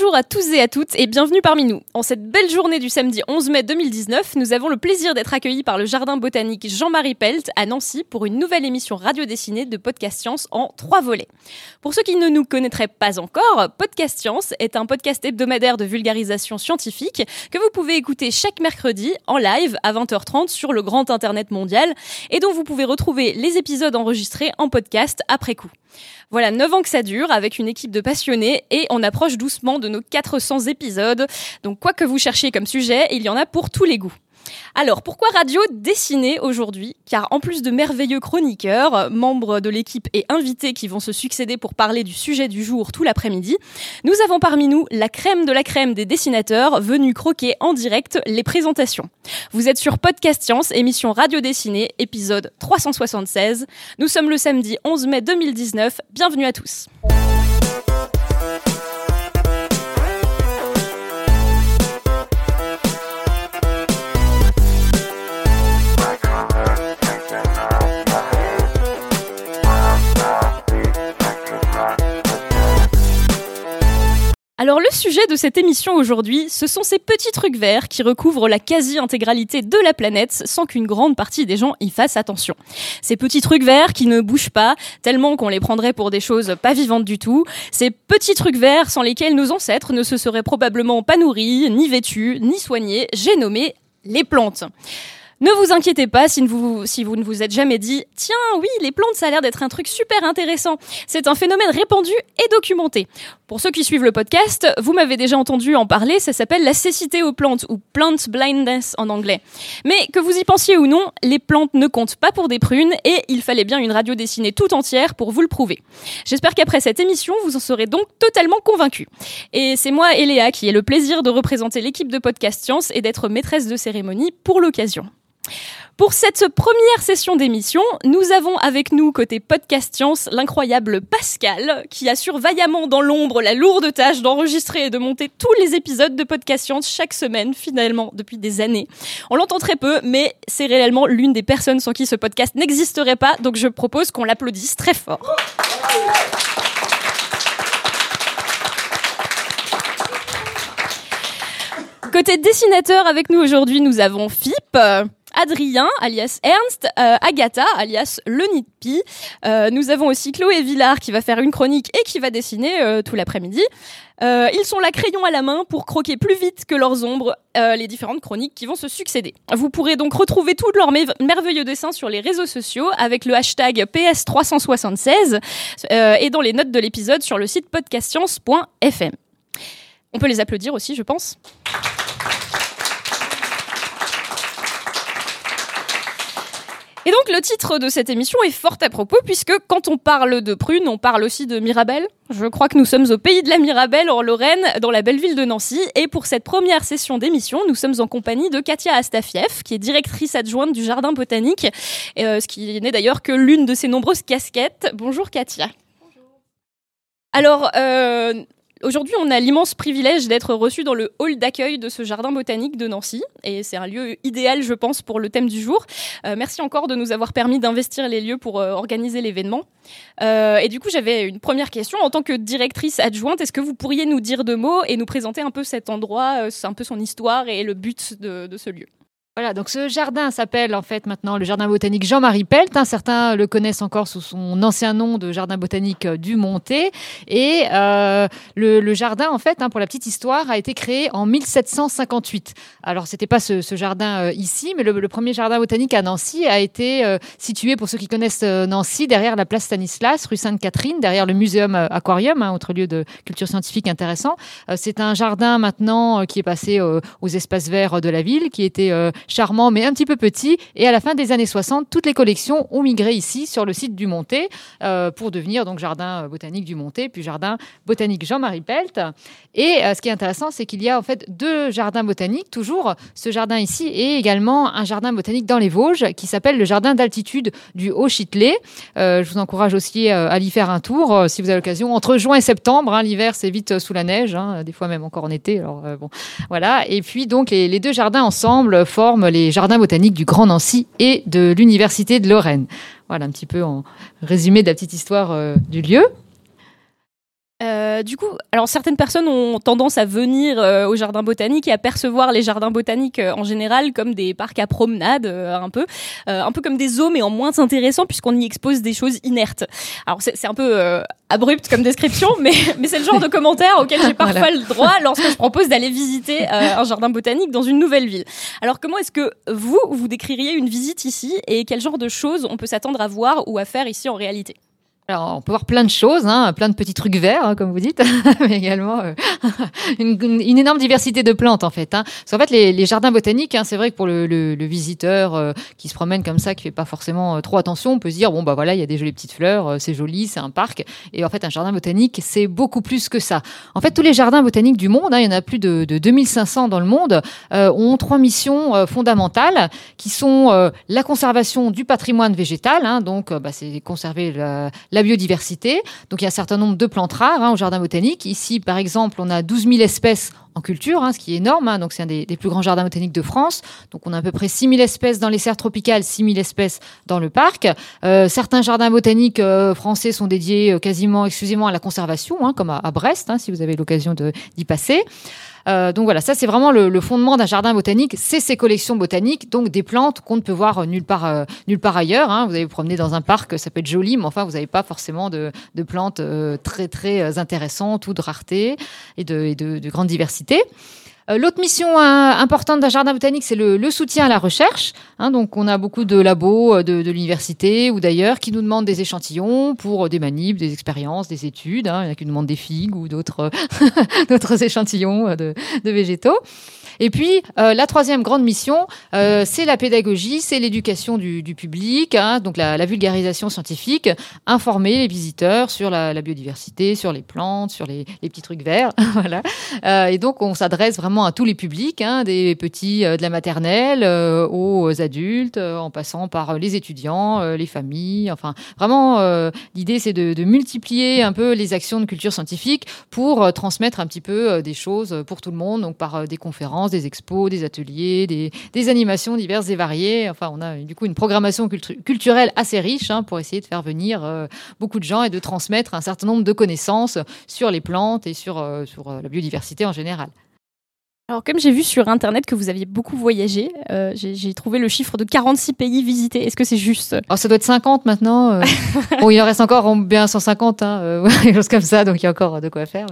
Bonjour à tous et à toutes et bienvenue parmi nous. En cette belle journée du samedi 11 mai 2019, nous avons le plaisir d'être accueillis par le jardin botanique Jean-Marie Pelt à Nancy pour une nouvelle émission radio dessinée de Podcast Science en trois volets. Pour ceux qui ne nous connaîtraient pas encore, Podcast Science est un podcast hebdomadaire de vulgarisation scientifique que vous pouvez écouter chaque mercredi en live à 20h30 sur le grand internet mondial et dont vous pouvez retrouver les épisodes enregistrés en podcast après coup. Voilà, 9 ans que ça dure avec une équipe de passionnés et on approche doucement de nos 400 épisodes. Donc quoi que vous cherchiez comme sujet, il y en a pour tous les goûts. Alors, pourquoi radio dessinée aujourd'hui? Car en plus de merveilleux chroniqueurs, membres de l'équipe et invités qui vont se succéder pour parler du sujet du jour tout l'après-midi, nous avons parmi nous la crème de la crème des dessinateurs venus croquer en direct les présentations. Vous êtes sur Podcast Science, émission radio dessinée, épisode 376. Nous sommes le samedi 11 mai 2019. Bienvenue à tous. Alors le sujet de cette émission aujourd'hui, ce sont ces petits trucs verts qui recouvrent la quasi-intégralité de la planète sans qu'une grande partie des gens y fassent attention. Ces petits trucs verts qui ne bougent pas tellement qu'on les prendrait pour des choses pas vivantes du tout. Ces petits trucs verts sans lesquels nos ancêtres ne se seraient probablement pas nourris, ni vêtus, ni soignés. J'ai nommé les plantes. Ne vous inquiétez pas si vous, ne vous êtes jamais dit Tiens, oui, les plantes, ça a l'air d'être un truc super intéressant. C'est un phénomène répandu et documenté. Pour ceux qui suivent le podcast, vous m'avez déjà entendu en parler, ça s'appelle la cécité aux plantes ou plant blindness en anglais. Mais que vous y pensiez ou non, les plantes ne comptent pas pour des prunes et il fallait bien une radio dessinée tout entière pour vous le prouver. J'espère qu'après cette émission, vous en serez donc totalement convaincus. Et c'est moi, Eléa, qui ai le plaisir de représenter l'équipe de Podcast Science et d'être maîtresse de cérémonie pour l'occasion. Pour cette première session d'émission, nous avons avec nous côté podcast science l'incroyable Pascal qui assure vaillamment dans l'ombre la lourde tâche d'enregistrer et de monter tous les épisodes de podcast science chaque semaine finalement depuis des années. On l'entend très peu mais c'est réellement l'une des personnes sans qui ce podcast n'existerait pas donc je propose qu'on l'applaudisse très fort. Côté dessinateur avec nous aujourd'hui, nous avons Philippe. Adrien, alias Ernst, euh, Agatha, alias Le Nidpi. Euh, nous avons aussi Chloé Villard qui va faire une chronique et qui va dessiner euh, tout l'après-midi. ils sont là crayon à la main pour croquer plus vite que leurs ombres les différentes chroniques qui vont se succéder. Vous pourrez donc retrouver tous leurs merveilleux dessins sur les réseaux sociaux avec le hashtag PS376 et dans les notes de l'épisode sur le site podcastscience.fm. On peut les applaudir aussi, je pense. Et donc le titre de cette émission est fort à propos puisque quand on parle de prunes, on parle aussi de Mirabelle. Je crois que nous sommes au pays de la Mirabelle en Lorraine, dans la belle ville de Nancy. Et pour cette première session d'émission, nous sommes en compagnie de Katia Astafiev, qui est directrice adjointe du jardin botanique, euh, ce qui n'est d'ailleurs que l'une de ses nombreuses casquettes. Bonjour Katia. Bonjour. Alors, euh, Aujourd'hui, on a l'immense privilège d'être reçu dans le hall d'accueil de ce jardin botanique de Nancy. Et c'est un lieu idéal, je pense, pour le thème du jour. Euh, merci encore de nous avoir permis d'investir les lieux pour euh, organiser l'événement. Euh, et du coup, j'avais une première question. En tant que directrice adjointe, est-ce que vous pourriez nous dire deux mots et nous présenter un peu cet endroit, un peu son histoire et le but de ce lieu? Voilà, donc ce jardin s'appelle en fait maintenant le jardin botanique Jean-Marie Pelt. Hein. certains le connaissent encore sous son ancien nom de jardin botanique euh, du Monté. Et euh, le, jardin, en fait, hein, pour la petite histoire, a été créé en 1758. Alors, c'était pas ce, jardin euh, ici, mais le, premier jardin botanique à Nancy a été situé, pour ceux qui connaissent Nancy, derrière la place Stanislas, rue Sainte-Catherine, derrière le muséum Aquarium, hein, autre lieu de culture scientifique intéressant. C'est un jardin maintenant qui est passé aux espaces verts de la ville, qui était charmant mais un petit peu petit. Et à la fin des années 60, toutes les collections ont migré ici sur le site du Monté euh, pour devenir donc jardin botanique du Monté, puis jardin botanique Jean-Marie Pelt. Et ce qui est intéressant, c'est qu'il y a en fait deux jardins botaniques, toujours ce jardin ici et également un jardin botanique dans les Vosges qui s'appelle le jardin d'altitude du Haut-Chitelet. je vous encourage aussi à l'y faire un tour si vous avez l'occasion. Entre juin et septembre, hein, l'hiver c'est vite sous la neige, hein, des fois même encore en été. Alors bon, voilà. Et puis donc les, deux jardins ensemble forment les jardins botaniques du Grand Nancy et de l'Université de Lorraine. Voilà un petit peu en résumé de la petite histoire euh, du lieu. Euh, du coup, alors certaines personnes ont tendance à venir euh, au jardin botanique et à percevoir les jardins botaniques euh, en général comme des parcs à promenade, un peu, un peu comme des zoos, mais en moins intéressant puisqu'on y expose des choses inertes. Alors c'est un peu abrupt comme description, mais, mais c'est le genre de commentaire auquel j'ai parfois le droit lorsque je propose d'aller visiter un jardin botanique dans une nouvelle ville. Alors comment est-ce que vous, vous décririez une visite ici et quel genre de choses on peut s'attendre à voir ou à faire ici en réalité? Alors, on peut voir plein de choses, hein, plein de petits trucs verts, hein, comme vous dites, mais également euh, une, énorme diversité de plantes, en fait. Hein. Parce qu'en fait, les, jardins botaniques, hein, c'est vrai que pour le, le, le visiteur euh, qui se promène comme ça, qui fait pas forcément euh, trop attention, on peut se dire, bon, bah voilà, il y a des jolies petites fleurs, c'est joli, c'est un parc. Et en fait, un jardin botanique, c'est beaucoup plus que ça. En fait, tous les jardins botaniques du monde, hein, il y en a plus de, de 2500 dans le monde, ont trois missions fondamentales, qui sont la conservation du patrimoine végétal, hein, donc bah, c'est conserver la biodiversité. Donc il y a un certain nombre de plantes rares hein, au jardin botanique. Ici, par exemple, on a 12 000 espèces en culture, hein, ce qui est énorme. Hein. donc c'est un des, plus grands jardins botaniques de France. Donc on a à peu près 6 000 espèces dans les serres tropicales, 6 000 espèces dans le parc. Euh, certains jardins botaniques euh, français sont dédiés euh, quasiment exclusivement à la conservation, comme à, à Brest, si vous avez l'occasion d'y passer. Euh, donc voilà, ça c'est vraiment le, fondement d'un jardin botanique, c'est ses collections botaniques, donc des plantes qu'on ne peut voir nulle part, euh, nulle part ailleurs. Hein. Vous allez vous promener dans un parc, ça peut être joli, mais enfin vous n'avez pas forcément de, plantes euh, très très intéressantes ou de rareté et de, de grande diversité. Euh, l'autre mission euh, importante d'un jardin botanique, c'est le, soutien à la recherche. Hein. donc, on a beaucoup de labos euh, de, l'université ou d'ailleurs qui nous demandent des échantillons pour des manips, des expériences, des études. Hein. Il y en a qui nous demandent des figues ou d'autres échantillons de, végétaux. Et puis, la troisième grande mission, c'est la pédagogie, c'est l'éducation du, public, hein, donc la, vulgarisation scientifique, informer les visiteurs sur la, biodiversité, sur les plantes, sur les, petits trucs verts. voilà. Et donc, on s'adresse vraiment à tous les publics, hein, des petits euh, de la maternelle euh, aux adultes, en passant par les étudiants, les familles. Enfin, vraiment, l'idée, c'est de, multiplier un peu les actions de culture scientifique pour transmettre un petit peu des choses pour tout le monde, donc par des conférences des expos, des ateliers, des, animations diverses et variées. Enfin, on a du coup une programmation culturelle assez riche hein, pour essayer de faire venir euh, beaucoup de gens et de transmettre un certain nombre de connaissances sur les plantes et sur, euh, euh, la biodiversité en général. Alors, comme j'ai vu sur Internet que vous aviez beaucoup voyagé, euh, j'ai trouvé le chiffre de 46 pays visités. Est-ce que c'est juste? Oh, Ça doit être 50 maintenant. Euh. bon, il en reste encore bien 150, hein, euh, quelque chose comme ça, donc il y a encore de quoi faire.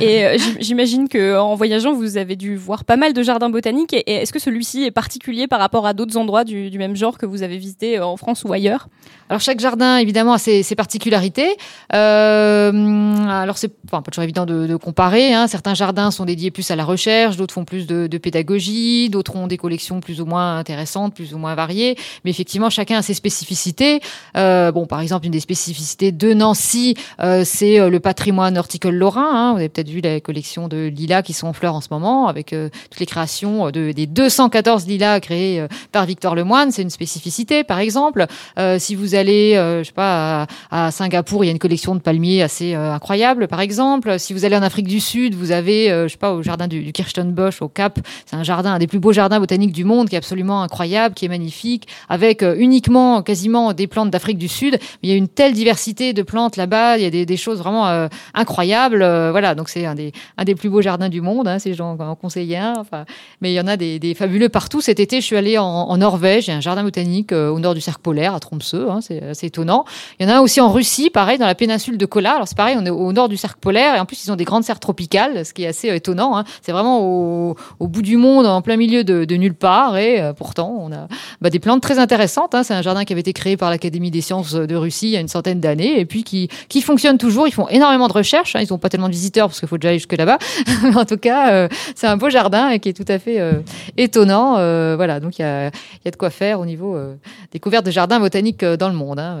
Et j'imagine qu'en voyageant, vous avez dû voir pas mal de jardins botaniques. Et, est-ce que celui-ci est particulier par rapport à d'autres endroits du, même genre que vous avez visités en France ou ailleurs? Alors, chaque jardin, évidemment, a ses, particularités. alors, c'est pas toujours évident de, comparer. Hein. Certains jardins sont dédiés plus à la recherche, d'autres font plus de, pédagogie, d'autres ont des collections plus ou moins intéressantes, plus ou moins variées. Mais effectivement, chacun a ses spécificités. Euh, bon, par exemple, une des spécificités de Nancy, euh, c'est euh, le patrimoine horticole lorrain. Hein. Vous avez peut-être vu la collection de lilas qui sont en fleurs en ce moment, avec toutes les créations de, des 214 lilas créés par Victor Lemoine. C'est une spécificité, par exemple. si vous allez, je sais pas, à, Singapour, il y a une collection de palmiers assez incroyable, par exemple. Si vous allez en Afrique du Sud, vous avez, je sais pas, au jardin du, du au Cap. C'est un jardin, un des plus beaux jardins botaniques du monde, qui est absolument incroyable, qui est magnifique, avec euh, uniquement quasiment des plantes d'Afrique du Sud. Il y a une telle diversité de plantes là-bas, il y a des, choses vraiment euh, incroyables. Euh, voilà, donc c'est un des, un des plus beaux jardins du monde, hein, ces gens en conseillent un. Enfin, mais il y en a des, fabuleux partout. Cet été, je suis allée en, Norvège, il y a un jardin botanique au nord du cercle polaire, à Tromsø, hein, c'est assez étonnant. Il y en a aussi en Russie, pareil, dans la péninsule de Kola. Alors c'est pareil, on est au nord du cercle polaire, et en plus ils ont des grandes serres tropicales, ce qui est assez étonnant. Hein. C'est vraiment au au, bout du monde, en plein milieu de, nulle part. Et euh, pourtant, on a bah, des plantes très intéressantes. hein. C'est un jardin qui avait été créé par l'Académie des sciences de Russie il y a une centaine d'années et puis qui, qui fonctionne toujours. Ils font énormément de recherches. hein. Ils n'ont pas tellement de visiteurs parce qu'il faut déjà aller jusque là-bas. En tout cas, euh, c'est un beau jardin et qui est tout à fait euh, étonnant. Voilà, donc il y a, y a de quoi faire au niveau découverte de jardins botaniques dans le monde. hein.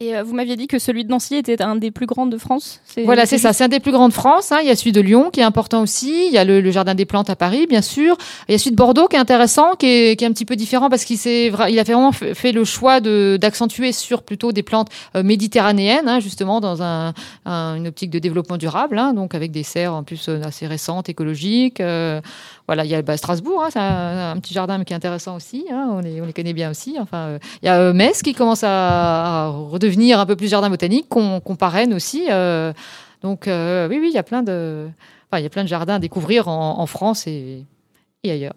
Et euh, vous m'aviez dit que celui de Nancy était un des plus grands de France. Voilà, c'est ça. C'est un des plus grands de France. hein. Il y a celui de Lyon qui est important aussi. Il y a le, le Jardin des Plantes à Paris, bien sûr. Il y a celui de Bordeaux qui est intéressant, qui est, qui est un petit peu différent parce qu'il s'est il a vraiment fait fait le choix de- d'accentuer sur plutôt des plantes euh, méditerranéennes, hein, justement dans un, un- une optique de développement durable, hein, donc avec des serres en plus euh, assez récentes, écologiques. euh, voilà, il y a bah, Strasbourg, hein, c'est un, petit jardin qui est intéressant aussi. hein, on, les, on les connaît bien aussi. Enfin, euh, il y a euh, Metz qui commence à, redevenir un peu plus jardin botanique, qu'on parraine aussi. euh, donc oui, oui, il y a plein de, enfin, il y a plein de jardins à découvrir en, France et, ailleurs.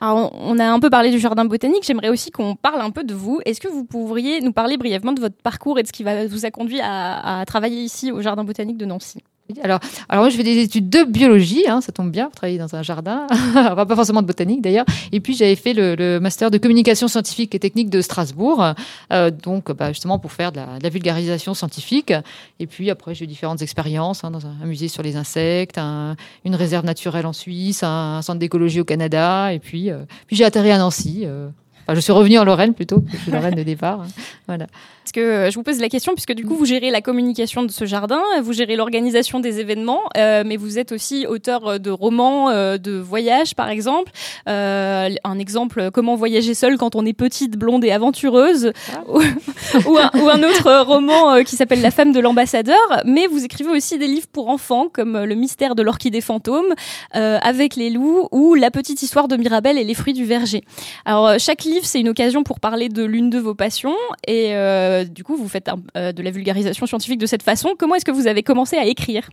Alors, on a un peu parlé du jardin botanique. J'aimerais aussi qu'on parle un peu de vous. Est-ce que vous pourriez nous parler brièvement de votre parcours et de ce qui vous a conduit à travailler ici au jardin botanique de Nancy? Alors, alors moi, je fais des études de biologie, hein, ça tombe bien, pour travailler dans un jardin, pas forcément de botanique d'ailleurs. Et puis j'avais fait le, le master de communication scientifique et technique de Strasbourg, euh, donc bah, justement pour faire de la, vulgarisation scientifique. Et puis après, j'ai eu différentes expériences hein, dans un, musée sur les insectes, un- une réserve naturelle en Suisse, un, un centre d'écologie au Canada, et puis, euh, puis j'ai atterri à Nancy. euh. Enfin, je suis revenue en Lorraine plutôt, que je suis Lorraine de départ. hein. Voilà. Parce que euh, je vous pose la question, puisque du coup, vous gérez la communication de ce jardin, vous gérez l'organisation des événements, euh, mais vous êtes aussi auteur euh, de romans, euh, de voyages, par exemple. Euh, un exemple, Comment voyager seule quand on est petite, blonde et aventureuse, Ah. ou, ou un, ou un autre roman qui s'appelle La femme de l'ambassadeur. Mais vous écrivez aussi des livres pour enfants, comme Le mystère de l'orchidée fantôme, Avec les loups, ou La petite histoire de Mirabelle et les fruits du verger. Alors, chaque livre, c'est une occasion pour parler de l'une de vos passions. Et euh, du coup, vous faites euh, de la vulgarisation scientifique de cette façon. Comment est-ce que vous avez commencé à écrire?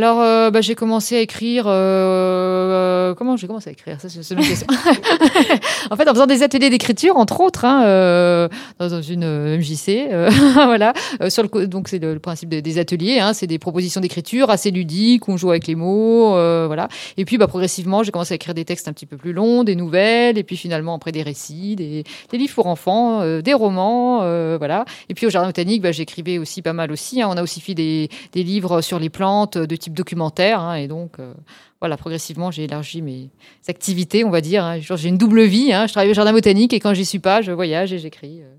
Alors, euh, bah, j'ai commencé à écrire. euh, comment j'ai commencé à écrire? Ça, c'est c'est une question. en fait, en faisant des ateliers d'écriture, entre autres, hein, euh, dans une euh, MJC, euh, voilà. Euh, sur le, co- donc, c'est le, le principe de- des ateliers. Hein, c'est des propositions d'écriture assez ludiques, on joue avec les mots, euh, voilà. Et puis, bah, progressivement, j'ai commencé à écrire des textes un petit peu plus longs, des nouvelles, et puis finalement après des récits, des, des livres pour enfants, euh, des romans, euh, voilà. Et puis au jardin botanique, bah, j'écrivais aussi pas mal aussi. hein. On a aussi fait des, des livres sur les plantes de type documentaire. hein, et donc, euh, voilà, progressivement, j'ai élargi mes activités, on va dire. hein. J'ai une double vie. hein. Je travaille au jardin botanique et quand j'y suis pas, je voyage et j'écris. euh,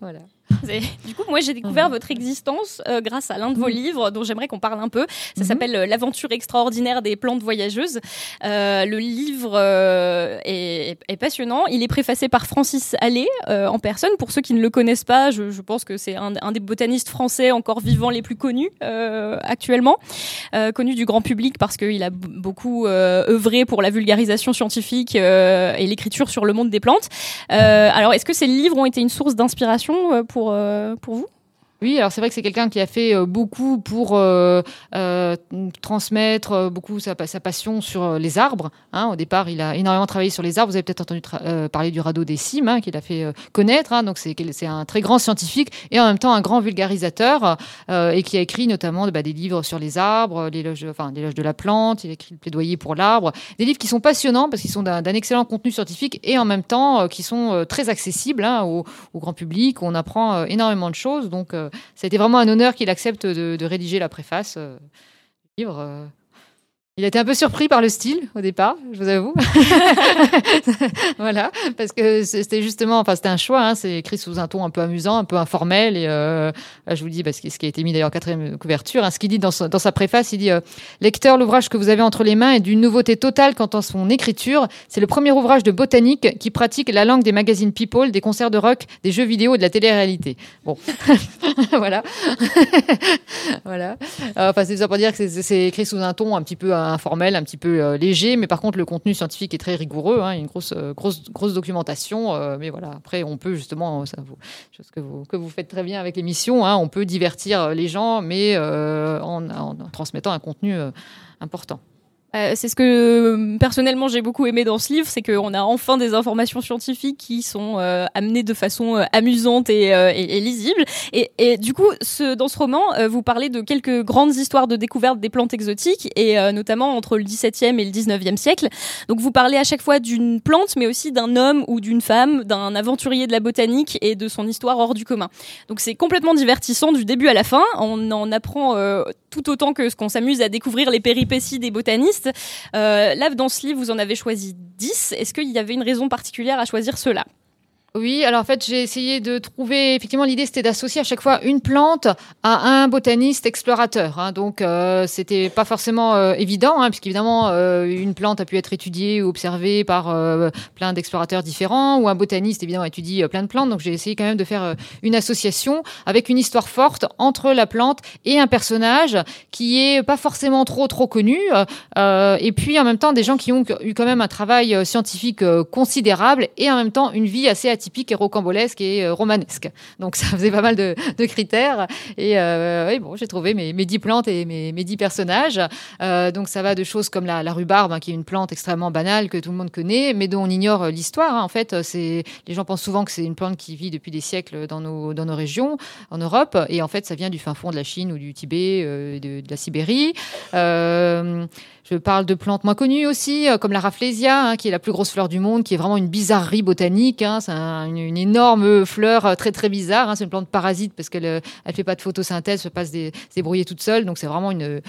voilà. Du coup, moi, j'ai découvert votre existence euh, grâce à l'un de vos livres dont j'aimerais qu'on parle un peu. Ça Mhm. s'appelle euh, L'aventure extraordinaire des plantes voyageuses. Euh, le livre euh, est, est passionnant. Il est préfacé par Francis Allais en personne. Pour ceux qui ne le connaissent pas, je, je pense que c'est un, un des botanistes français encore vivants les plus connus actuellement. Connu du grand public parce qu'il a beaucoup œuvré pour la vulgarisation scientifique et l'écriture sur le monde des plantes. Alors, est-ce que ces livres ont été une source d'inspiration euh, pour, euh, pour vous? Alors c'est vrai que c'est quelqu'un qui a fait euh, beaucoup pour euh, euh, transmettre beaucoup sa, pa- sa passion sur les arbres. hein. Au départ, il a énormément travaillé sur les arbres. Vous avez peut-être entendu parler du radeau des cimes hein, qu'il a fait connaître. hein. Donc c'est un très grand scientifique et en même temps un grand vulgarisateur et qui a écrit notamment bah, des livres sur les arbres, l'éloge, enfin de la plante. Il a écrit le plaidoyer pour l'arbre. Des livres qui sont passionnants parce qu'ils sont d'un excellent contenu scientifique et en même temps qui sont très accessibles hein, au, grand public. On apprend énormément de choses. Donc, ça a été vraiment un honneur qu'il accepte de, rédiger la préface euh, du livre. Euh. Il a été un peu surpris par le style au départ, je vous avoue. voilà, parce que c'était justement, enfin c'était un choix. hein, c'est écrit sous un ton un peu amusant, un peu informel. Et euh, là, je vous dis, parce que ce qui a été mis d'ailleurs en quatrième couverture, hein, ce qu'il dit dans, dans sa préface, il dit euh, lecteur, l'ouvrage que vous avez entre les mains est d'une nouveauté totale quant à son écriture. C'est le premier ouvrage de botanique qui pratique la langue des magazines People, des concerts de rock, des jeux vidéo et de la télé-réalité. Bon, voilà. voilà. Euh, Enfin, c'est pour dire que c'est écrit sous un ton un petit peu informel, un petit peu euh, léger, mais par contre, le contenu scientifique est très rigoureux. hein. Il y a une grosse, euh, grosse, grosse documentation. euh, mais voilà, après, on peut justement, ça vous, chose que vous, faites très bien avec l'émission, hein, on peut divertir les gens, mais en, transmettant un contenu important. Euh, c'est ce que euh, personnellement j'ai beaucoup aimé dans ce livre, c'est qu'on a enfin des informations scientifiques qui sont euh, amenées de façon euh, amusante et, et, et, lisible. Et, et du coup, ce, dans ce roman, vous parlez de quelques grandes histoires de découverte des plantes exotiques, et notamment entre le 17e et le 19e siècle. Donc vous parlez à chaque fois d'une plante, mais aussi d'un homme ou d'une femme, d'un aventurier de la botanique et de son histoire hors du commun. Donc c'est complètement divertissant du début à la fin. On en apprend tout autant que ce qu'on s'amuse à découvrir les péripéties des botanistes. Euh, là, dans ce livre, vous en avez choisi 10. Est-ce qu'il y avait une raison particulière à choisir cela oui, alors en fait, j'ai essayé de trouver. Effectivement, l'idée c'était d'associer à chaque fois une plante à un botaniste explorateur. Hein. donc, euh, c'était pas forcément euh, évident, hein, puisqu'évidemment, euh, une plante a pu être étudiée ou observée par euh, plein d'explorateurs différents, ou un botaniste évidemment étudie plein de plantes. Donc, j'ai essayé quand même de faire une association avec une histoire forte entre la plante et un personnage qui est pas forcément trop trop connu, et puis en même temps des gens qui ont eu quand même un travail scientifique considérable et en même temps une vie assez typique et rocambolesque et euh, romanesque. Donc ça faisait pas mal de, critères. Et euh, bon, j'ai trouvé mes, mes dix plantes et mes, mes dix personnages. Euh, donc ça va de choses comme la, rhubarbe, hein, qui est une plante extrêmement banale que tout le monde connaît, mais dont on ignore l'histoire. Hein. En fait, c'est les gens pensent souvent que c'est une plante qui vit depuis des siècles dans nos, dans nos régions, en Europe. Et en fait, ça vient du fin fond de la Chine ou du Tibet, de, la Sibérie. Je parle de plantes moins connues aussi, euh, comme la Rafflesia, hein, qui est la plus grosse fleur du monde, qui est vraiment une bizarrerie botanique. Hein. c'est une, énorme fleur euh, très très bizarre. Hein. c'est une plante parasite parce qu'elle euh, elle fait pas de photosynthèse, elle peut pas se, débrouiller toute seule. Donc c'est vraiment une,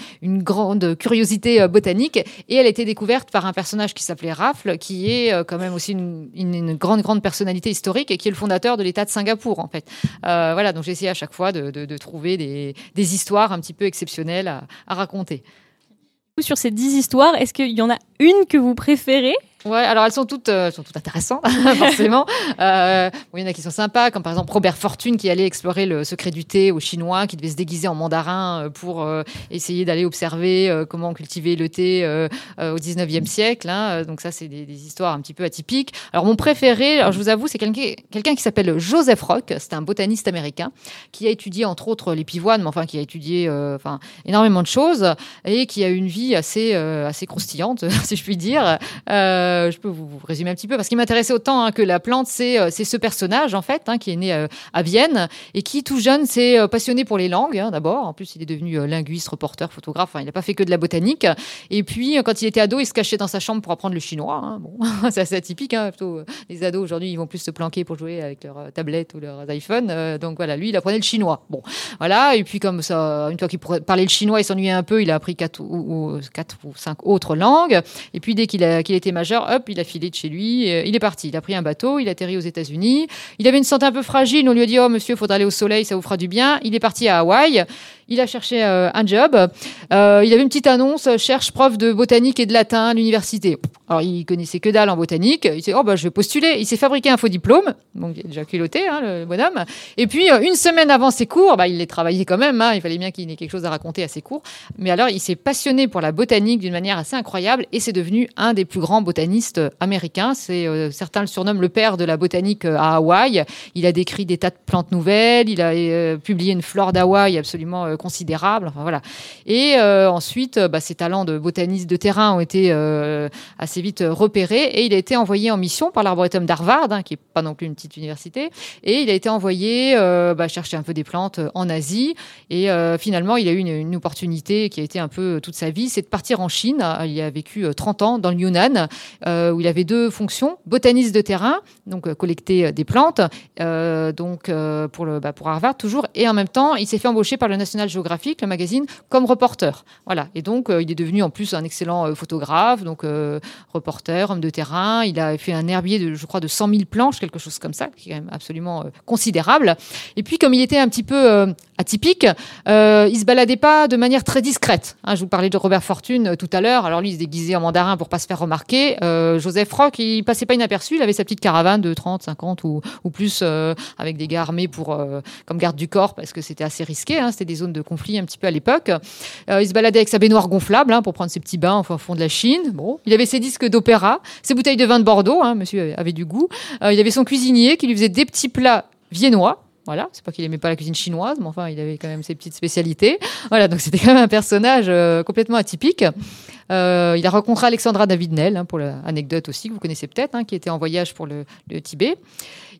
grande curiosité botanique. Et elle a été découverte par un personnage qui s'appelait Raffle, qui est quand même aussi une, grande grande personnalité historique et qui est le fondateur de l'État de Singapour en fait. Euh, voilà, donc j'ai essayé à chaque fois de, trouver des, des, histoires un petit peu exceptionnelles à raconter sur ces dix histoires, est-ce qu'il y en a une que vous préférez? Ouais, alors elles sont toutes, euh, sont toutes intéressantes, forcément. Euh, il y en a qui sont sympas, comme par exemple Robert Fortune qui allait explorer le secret du thé aux Chinois, qui devait se déguiser en mandarin euh, pour essayer d'aller observer comment cultiver le thé au 19e siècle. Hein. Donc ça, c'est des, histoires un petit peu atypiques. Alors mon préféré, alors je vous avoue, c'est quelqu'un qui s'appelle Joseph Rock. C'est un botaniste américain qui a étudié entre autres les pivoines, mais enfin qui a étudié enfin énormément de choses et qui a une vie assez assez croustillante, si je puis dire. Euh, je peux vous, résumer un petit peu parce qu'il m'intéressait autant hein, que la plante, c'est euh, c'est ce personnage en fait hein, qui est né euh, à Vienne et qui tout jeune s'est passionné pour les langues hein, d'abord. En plus, il est devenu linguiste, reporter, photographe. il n'a pas fait que de la botanique. Et puis, quand il était ado, il se cachait dans sa chambre pour apprendre le chinois. Bon, c'est assez atypique. Plutôt, les ados aujourd'hui, ils vont plus se planquer pour jouer avec leur tablette ou leur iPhone. donc voilà, lui, il apprenait le chinois. Bon, voilà. Et puis comme ça, une fois qu'il parlait le chinois, il s'ennuyait un peu. Il a appris quatre ou, ou cinq autres langues. Et puis dès qu'il était majeur, hop, il a filé de chez lui, euh, il est parti. Il a pris un bateau, il a atterri aux États-Unis. Il avait une santé un peu fragile, on lui a dit, oh monsieur, il faudra aller au soleil, ça vous fera du bien. Il est parti à Hawaï. Il a cherché euh, un job. Euh, il avait une petite annonce cherche prof de botanique et de latin à l'université. Alors il connaissait que dalle en botanique. Il s'est oh bah je vais postuler. Il s'est fabriqué un faux diplôme. Donc il a déjà culotté hein, le bonhomme. Et puis une semaine avant ses cours, bah il les travaillé quand même. Hein, il fallait bien qu'il ait quelque chose à raconter à ses cours. Mais alors il s'est passionné pour la botanique d'une manière assez incroyable et c'est devenu un des plus grands botanistes américains. Certains le surnomment le père de la botanique à Hawaï. Il a décrit des tas de plantes nouvelles. Il a publié une flore d'Hawaï absolument considérable. Enfin, voilà. Et euh, ensuite, euh, bah, ses talents de botaniste de terrain ont été euh, assez vite repérés et il a été envoyé en mission par l'arboretum d'Harvard, hein, qui est pas non plus une petite université, et il a été envoyé bah, chercher un peu des plantes en Asie. Et finalement, il a eu une, opportunité qui a été un peu toute sa vie, c'est de partir en Chine. Il a vécu 30 ans dans le Yunnan, où il avait deux fonctions botaniste de terrain, donc collecter des plantes, donc bah, pour Harvard toujours, et en même temps, il s'est fait embaucher par le National Géographique, le magazine, comme reporter. Voilà. Et donc, euh, il est devenu en plus un excellent euh, photographe, donc euh, reporter, homme de terrain. Il a fait un herbier de, je crois, de 100 000 planches, quelque chose comme ça, qui est quand même absolument considérable. Et puis, comme il était un petit peu atypique, il se baladait pas de manière très discrète. Hein, je vous parlais de Robert Fortune tout à l'heure. Alors lui, il se déguisait en mandarin pour pas se faire remarquer. Joseph Rock, il passait pas inaperçu. Il avait sa petite caravane de 30, 50 ou, ou plus avec des gars armés pour comme garde du corps parce que c'était assez risqué. Hein, c'était des zones de conflit un petit peu à l'époque. Euh, il se baladait avec sa baignoire gonflable hein, pour prendre ses petits bains au fond de la Chine. Bon, il avait ses disques d'opéra, ses bouteilles de vin de Bordeaux. Hein, monsieur avait du goût. Euh, il avait son cuisinier qui lui faisait des petits plats viennois. Voilà, c'est pas qu'il aimait pas la cuisine chinoise, mais enfin, il avait quand même ses petites spécialités. Voilà, donc c'était quand même un personnage euh, complètement atypique. Il a rencontré Alexandra David-Nel, hein, pour l'anecdote aussi, que vous connaissez peut-être, hein, qui était en voyage pour le, Tibet.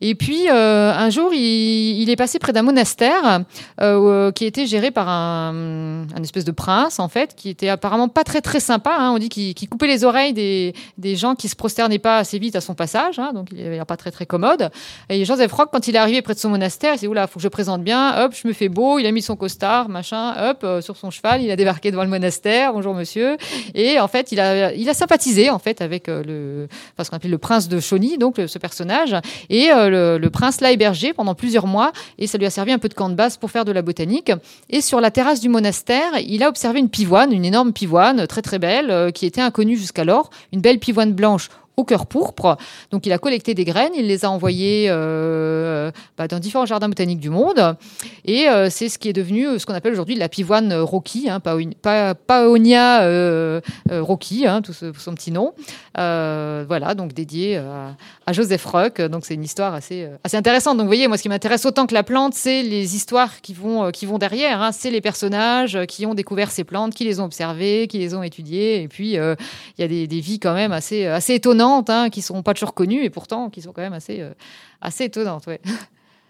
Et puis, euh, un jour, il, est passé près d'un monastère euh, qui était géré par un, espèce de prince, en fait, qui était apparemment pas très très sympa. Hein. On dit qu'il coupait les oreilles des, gens qui se prosternaient pas assez vite à son passage, donc il avait pas très très commode. Et Joseph Rock, quand il est arrivé près de son monastère, il s'est dit oula, faut que je présente bien. Hop, je me fais beau. Il a mis son costard, machin. Hop, euh, sur son cheval, il a débarqué devant le monastère. Bonjour monsieur. Et en fait, il a sympathisé en fait avec euh, le, ce qu'on appelle le prince de Chauny, donc ce personnage. Et le, prince l'a hébergé pendant plusieurs mois et ça lui a servi un peu de camp de base pour faire de la botanique. Et sur la terrasse du monastère, il a observé une pivoine, une énorme pivoine très très belle, euh, qui était inconnue jusqu'alors, une belle pivoine blanche au cœur pourpre. Donc il a collecté des graines, il les a envoyées euh, bah, dans différents jardins botaniques du monde. Et euh, c'est ce qui est devenu euh, ce qu'on appelle aujourd'hui la pivoine Rocky, hein, Paonia euh, Rocky, hein, tout son petit nom. voilà, donc dédié à, Joseph Rock. Donc c'est une histoire assez, assez intéressante. Donc vous voyez, moi ce qui m'intéresse autant que la plante, c'est les histoires qui vont, qui vont derrière. Hein. C'est les personnages qui ont découvert ces plantes, qui les ont observées, qui les ont étudiées. Et puis il y a des, des vies quand même assez, assez étonnantes hein, qui ne seront pas toujours connues et pourtant qui sont quand même assez, euh, assez étonnantes.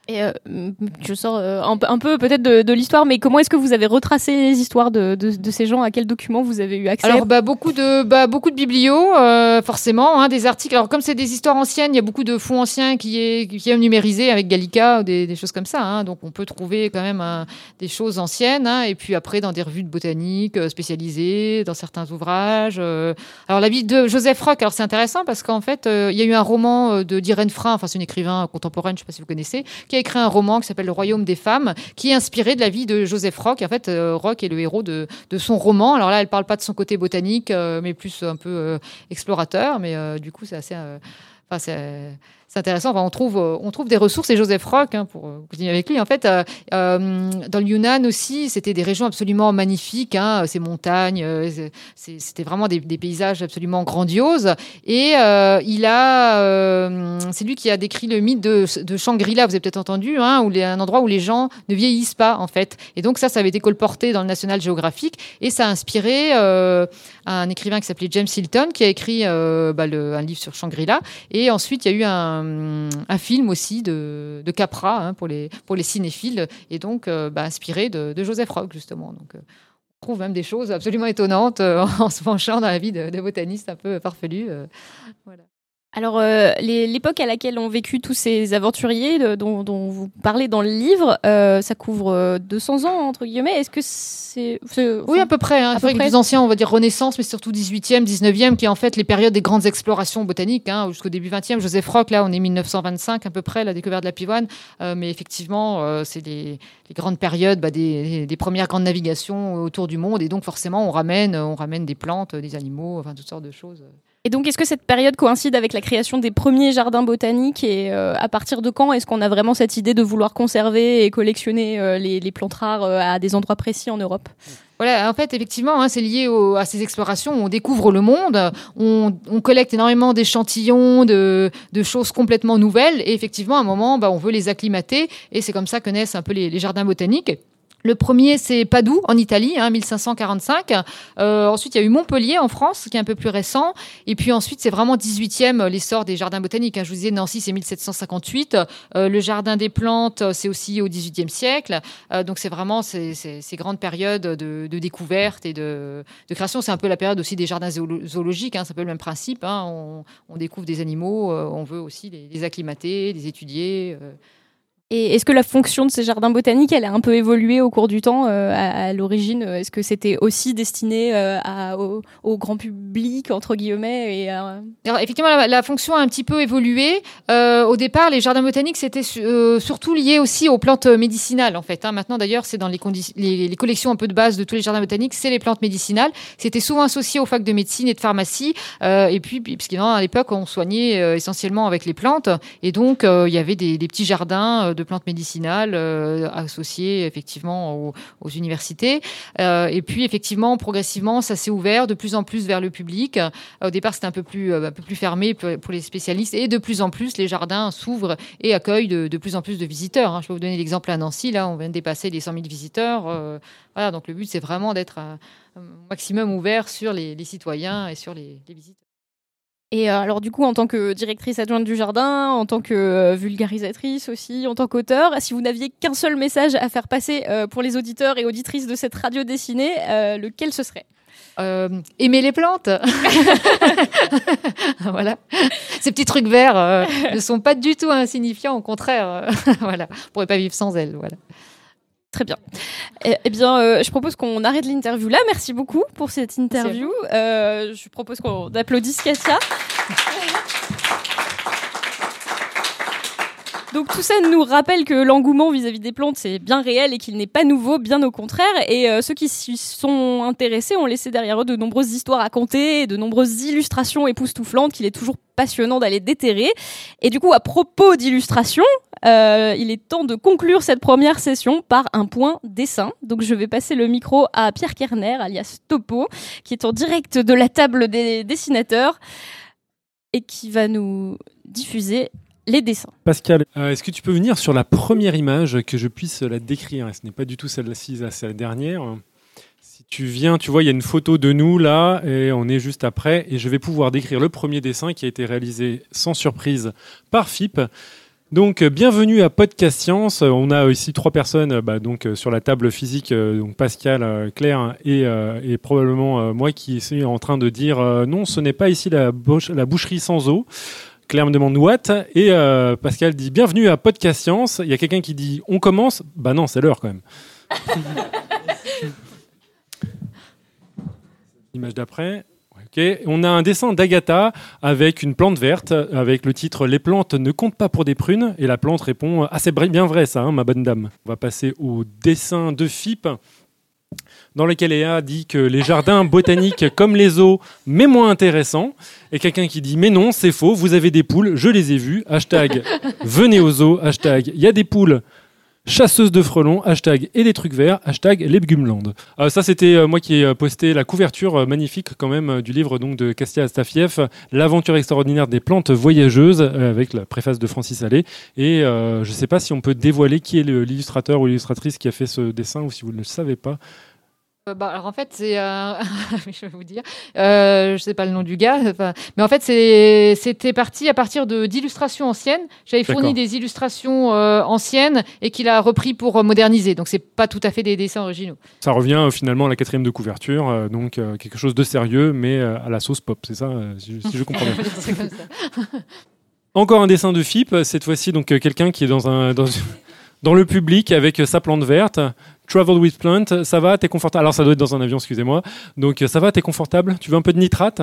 Et euh, je sors euh, un, peu peut-être de, l'histoire, mais comment est-ce que vous avez retracé les histoires de, de, ces gens? À quels documents vous avez eu accès? Alors, bah, beaucoup de bah, beaucoup de biblios, euh, forcément, hein, des articles. Alors, comme c'est des histoires anciennes, il y a beaucoup de fonds anciens qui est qui est numérisé avec Gallica ou des, des choses comme ça. Hein, donc, on peut trouver quand même des choses anciennes. Hein, et puis après, dans des revues de botanique spécialisées, dans certains ouvrages. alors, la vie de Joseph Rock, alors c'est intéressant parce qu'en fait, il y a eu un roman de d'Irène Frein, enfin c'est une écrivain contemporaine, je ne sais pas si vous connaissez, écrit un roman qui s'appelle Le Royaume des femmes, qui est inspiré de la vie de Joseph Rock. En fait, euh, Rock est le héros de, de, son roman. Alors là, elle parle pas de son côté botanique, euh, mais plus un peu euh, explorateur. Mais du coup, c'est assez. Enfin, c'est intéressant. on trouve, euh, on trouve des ressources. Et Joseph Rock, hein, pour euh, continuer avec lui, en fait, euh, dans le Yunnan aussi, c'était des régions absolument magnifiques. Hein, ces montagnes, c'était vraiment des, paysages absolument grandioses. Et il a, c'est lui qui a décrit le mythe de, de Shangri-La. Vous avez peut-être entendu, hein, où les, un endroit où les gens ne vieillissent pas, en fait. Et donc ça, ça avait été colporté dans le National Geographic et ça a inspiré un écrivain qui s'appelait James Hilton, qui a écrit bah, un livre sur Shangri-La. Et ensuite, il y a eu un un, film aussi de, Capra hein, pour, les, cinéphiles, et donc euh, bah, inspiré de, Joseph Rock, justement. Donc, euh, on trouve même des choses absolument étonnantes euh, en se penchant dans la vie de, de botanistes un peu farfelus. voilà. Alors, euh, l'époque à laquelle ont vécu tous ces aventuriers dont, vous parlez dans le livre, euh, ça couvre 200 euh, ans, entre guillemets. Est-ce que c'est... oui, à peu près. Hein. les plus anciens, on va dire Renaissance, mais surtout 18e, 19e, qui est en fait les périodes des grandes explorations botaniques, hein, jusqu'au début 20e. Joseph Rock, là, on est 1925 à peu près, la découverte de la pivoine. mais effectivement, c'est les, grandes périodes bah, des, des, premières grandes navigations autour du monde. Et donc, forcément, on ramène, on ramène des plantes, des animaux, enfin, toutes sortes de choses. Et donc, est-ce que cette période coïncide avec la création des premiers jardins botaniques Et euh, à partir de quand est-ce qu'on a vraiment cette idée de vouloir conserver et collectionner euh, les, plantes rares euh, à des endroits précis en Europe? Voilà, en fait, effectivement, hein, c'est lié à ces explorations. On découvre le monde, on, collecte énormément d'échantillons, de, choses complètement nouvelles, et effectivement, à un moment, bah, on veut les acclimater, et c'est comme ça que naissent un peu les jardins botaniques. Le premier, c'est Padoue, en Italie, hein, 1545. Euh, ensuite, il y a eu Montpellier, en France, qui est un peu plus récent. Et puis ensuite, c'est vraiment 18e, euh, l'essor des jardins botaniques. Hein. Je vous disais, Nancy, c'est 1758. Euh, le Jardin des plantes, c'est aussi au 18e siècle. donc, c'est vraiment ces, grandes périodes de, découverte et de, création. C'est un peu la période aussi des jardins zoologiques. Hein. c'est un peu le même principe. On, découvre des animaux, on veut aussi les acclimater, les étudier. Et est-ce que la fonction de ces jardins botaniques, elle a un peu évolué au cours du temps euh, à, l'origine? Est-ce que c'était aussi destiné euh, au, grand public, entre guillemets et Alors, Effectivement, la, fonction a un petit peu évolué. Euh, au départ, les jardins botaniques, c'était surtout lié aussi aux plantes médicinales, en fait. Hein. Maintenant, d'ailleurs, c'est dans les, collections un peu de base de tous les jardins botaniques, c'est les plantes médicinales. C'était souvent associé aux facs de médecine et de pharmacie. et puis, puisqu'à l'époque, on soignait essentiellement avec les plantes. Et donc, il y avait des petits jardins de plantes médicinales associées effectivement aux, universités. et puis effectivement, progressivement, ça s'est ouvert de plus en plus vers le public. Au départ, c'était un peu plus un peu plus fermé pour les spécialistes, et de plus en plus, les jardins s'ouvrent et accueillent de, de, plus en plus de visiteurs. Hein. Je peux vous donner l'exemple à Nancy. Là, on vient de dépasser les 100 000 visiteurs. voilà, donc le but, c'est vraiment d'être un, maximum ouvert sur les, citoyens et sur les, les visiteurs. Et euh, alors du coup, en tant que directrice adjointe du jardin, en tant que euh, vulgarisatrice aussi, en tant qu'auteur, si vous n'aviez qu'un seul message à faire passer euh, pour les auditeurs et auditrices de cette radio dessinée, lequel ce serait? Aimer les plantes. voilà. Ces petits trucs verts ne sont pas du tout insignifiants, au contraire. voilà. On pourrait pas vivre sans elles. Voilà. Très bien. Eh, eh bien, euh, je propose qu'on arrête l'interview là. Merci beaucoup pour cette interview. Euh, je propose qu'on applaudisse Katia. Donc tout ça nous rappelle que l'engouement vis-à-vis des plantes c'est bien réel et qu'il n'est pas nouveau, bien au contraire. Et euh, ceux qui s'y sont intéressés ont laissé derrière eux de nombreuses histoires à compter, de nombreuses illustrations époustouflantes qu'il est toujours passionnant d'aller déterrer. Et du coup, à propos d'illustrations, euh, il est temps de conclure cette première session par un point dessin. Donc je vais passer le micro à Pierre Kerner, alias Topo, qui est en direct de la table des dessinateurs et qui va nous diffuser les dessins. Pascal, euh, est-ce que tu peux venir sur la première image, que je puisse la décrire Ce n'est pas du tout celle-ci, c'est la dernière. Si tu viens, tu vois, il y a une photo de nous là, et on est juste après, et je vais pouvoir décrire le premier dessin qui a été réalisé sans surprise par FIP. Donc, bienvenue à Podcast Science. On a ici trois personnes bah, donc, sur la table physique, euh, donc Pascal, Claire et, euh, probablement moi qui suis en train de dire non, ce n'est pas ici la boucherie sans eau. Claire me demande what et euh, Pascal dit bienvenue à Podcast Science. Il y a quelqu'un qui dit on commence? Bah non, c'est l'heure quand même. Image d'après. On a un dessin d'Agatha avec une plante verte avec le titre Les plantes ne comptent pas pour des prunes et la plante répond ah c'est bien vrai ça, hein, ma bonne dame. On va passer au dessin de FIP dans lequel Ea dit que les jardins botaniques comme les eaux, mais moins intéressants. Et quelqu'un qui dit mais non, c'est faux, vous avez des poules, je les ai vues. Hashtag venez aux eaux, hashtag il y a des poules chasseuse de frelons, hashtag et des trucs verts, hashtag Lebgumland. Euh, ça, c'était euh, moi qui ai posté la couverture euh, magnifique quand même du livre donc de Kastia Astafiev, L'aventure extraordinaire des plantes voyageuses, avec la préface de Francis Allais. Et je ne sais pas si on peut dévoiler qui est l'illustrateur ou l'illustratrice qui a fait ce dessin ou si vous ne le savez pas. Euh, bah, alors en fait, c'est, euh, je vais vous dire, euh, je sais pas le nom du gars, mais en fait, c'était parti à partir de d'illustrations anciennes. J'avais fourni des illustrations euh, anciennes et qu'il a repris pour moderniser. Donc c'est pas tout à fait des dessins originaux. Ça revient finalement à la quatrième de couverture, donc quelque chose de sérieux, mais à la sauce pop, c'est ça, si, je comprends bien. Encore un dessin de FIP, cette fois-ci donc quelqu'un qui est dans un dans, dans le public avec sa plante verte. Travel with Plant, ça va, t'es confortable. Alors ça doit être dans un avion, excusez-moi. Donc ça va, t'es confortable. Tu veux un peu de nitrate?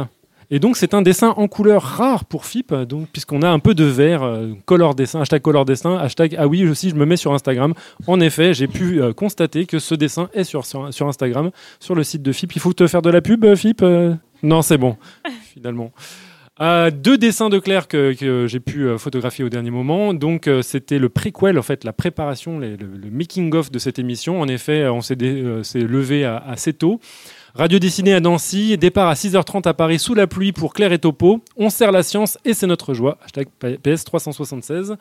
Et donc c'est un dessin en couleur rare pour FIP, donc puisqu'on a un peu de vert, euh, color dessin, hashtag color dessin, hashtag ah oui aussi je me mets sur Instagram. En effet, j'ai pu euh, constater que ce dessin est sur, sur, Instagram, sur le site de FIP. Il faut te faire de la pub, euh, FIP Non, c'est bon, finalement. Euh, deux dessins de Claire que, j'ai pu euh, photographier au dernier moment. Donc, euh, c'était le préquel, en fait, la préparation, le, making-of de cette émission. En effet, on s'est levé assez tôt. Radio dessinée à Nancy, départ à 6h30 à Paris sous la pluie pour Claire et Topo. On sert la science et c'est notre joie. Hashtag PS376.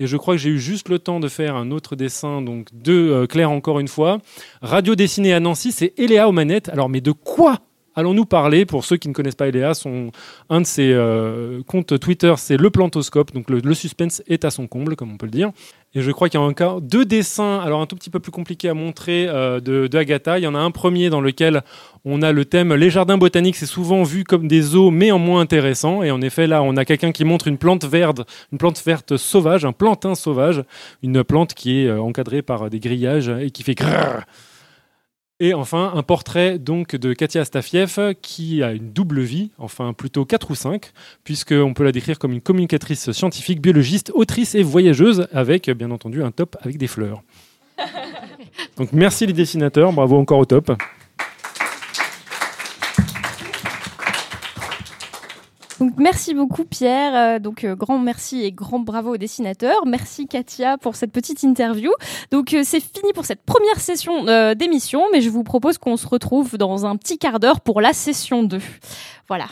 Et je crois que j'ai eu juste le temps de faire un autre dessin donc de Claire encore une fois. Radio dessinée à Nancy, c'est Eléa aux manettes. Alors, mais de quoi allons-nous parler, pour ceux qui ne connaissent pas Eléa, son, un de ses euh, comptes Twitter, c'est le plantoscope, donc le, suspense est à son comble, comme on peut le dire. Et je crois qu'il y a encore deux dessins, alors un tout petit peu plus compliqués à montrer, euh, de, Agatha. Il y en a un premier dans lequel on a le thème Les jardins botaniques, c'est souvent vu comme des zoos, mais en moins intéressant. Et en effet, là, on a quelqu'un qui montre une plante verte, une plante verte sauvage, un plantain sauvage, une plante qui est euh, encadrée par des grillages et qui fait et enfin, un portrait donc de Katia Astafiev qui a une double vie, enfin plutôt 4 ou 5, puisqu'on peut la décrire comme une communicatrice scientifique, biologiste, autrice et voyageuse, avec bien entendu un top avec des fleurs. Donc merci les dessinateurs, bravo encore au top. Donc merci beaucoup Pierre. Euh, donc euh, grand merci et grand bravo au dessinateur. Merci Katia pour cette petite interview. Donc euh, c'est fini pour cette première session d'émission, mais je vous propose qu'on se retrouve dans un petit quart d'heure pour la session 2. Voilà.